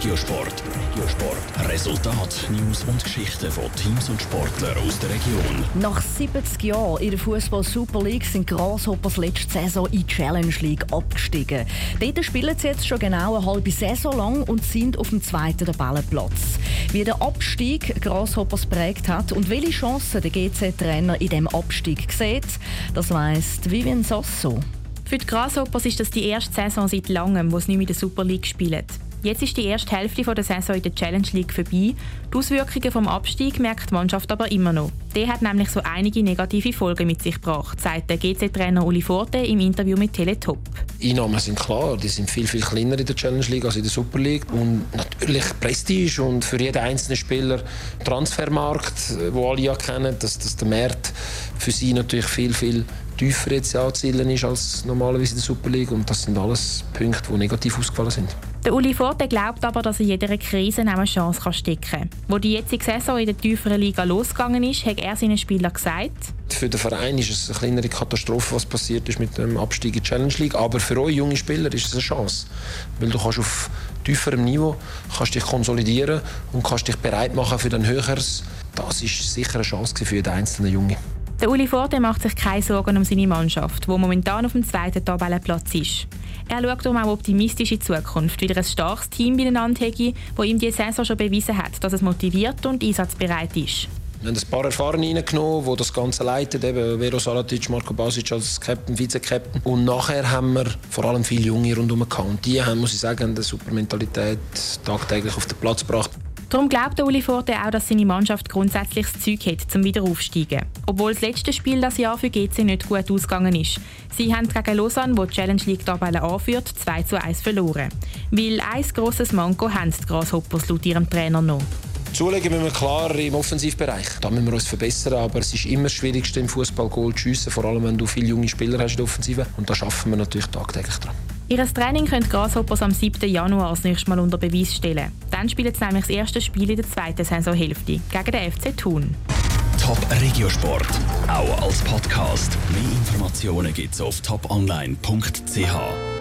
Regiosport. Regiosport. Resultat, News und Geschichten von Teams und Sportlern aus der Region. Nach 70 Jahren in der Fußball Super League sind Grasshoppers letzte Saison in die Challenge League abgestiegen. Dort spielen sie jetzt schon genau eine halbe Saison lang und sind auf dem zweiten Tabellenplatz. Wie der Abstieg Grasshoppers prägt hat und welche Chancen der GC-Trainer in diesem Abstieg sieht, das weiss Vivian Sasso. Für die Grasshoppers ist das die erste Saison seit langem, wo sie nicht mehr in der Super League spielen. Jetzt ist die erste Hälfte der Saison in der Challenge League vorbei. Die Auswirkungen vom Abstieg merkt die Mannschaft aber immer noch. Der hat nämlich so einige negative Folgen mit sich gebracht, sagt der GC-Trainer Uli Forte im Interview mit Teletop. Einnahmen sind klar, die sind viel, viel kleiner in der Challenge League als in der Super League. Und natürlich Prestige und für jeden einzelnen Spieler Transfermarkt, wo alle ja kennen, dass, dass der Markt für sie natürlich viel, viel tiefer jetzt anzuzielen ist als normalerweise in der Super League. Und das sind alles Punkte, die negativ ausgefallen sind. Der Uli Forte glaubt aber, dass in jeder Krise eine Chance stecken kann. Wo die jetzige Saison in der tieferen Liga losgegangen ist, hat er seinen Spielern gesagt, für den Verein ist es eine kleinere Katastrophe, was passiert ist mit dem Abstieg in die Challenge League. Aber für euch junge Spieler ist es eine Chance. Weil du kannst auf tieferem Niveau kannst dich konsolidieren und kannst dich bereit machen für ein höheres. Das ist sicher eine Chance für jeden einzelnen Junge. Der Uli Forte macht sich keine Sorgen um seine Mannschaft, die momentan auf dem zweiten Tabellenplatz ist. Er schaut darum auch optimistisch in die Zukunft, wieder ein starkes Team beieinander hätte, das ihm diese Saison schon bewiesen hat, dass es motiviert und einsatzbereit ist. Wir haben ein paar Erfahrene reingenommen, die das Ganze leiten, eben Vero Salatic, Marco Basic als Captain, Vize-Captain. Und nachher haben wir vor allem viele Junge rundherum gehabt. Und die haben, muss ich sagen, eine super Mentalität tagtäglich auf den Platz gebracht. Darum glaubt Uli Forte auch, dass seine Mannschaft grundsätzlich das Zeug hat, um wieder aufzusteigen. Obwohl das letzte Spiel das Jahr für GC nicht gut ausgegangen ist. Sie haben gegen Lausanne, wo die Challenge League Tabelle anführt, 2 zu 1 verloren. Weil ein grosses Manko haben die Grasshoppers laut ihrem Trainer noch. Zulegen müssen wir klar im Offensivbereich. Da müssen wir uns verbessern, aber es ist immer das Schwierigste im Fußball Goal zu schiessen, vor allem wenn du viele junge Spieler hast in der Offensive. Und da schaffen wir natürlich tagtäglich dran. Ihr Training könnt Grasshoppers am 7. Januar als nächstes Mal unter Beweis stellen. Dann spielen sie nämlich das erste Spiel in der zweiten Saisonhälfte gegen den FC Thun. Top Regiosport, auch als Podcast. Mehr Informationen gibt's auf toponline.ch.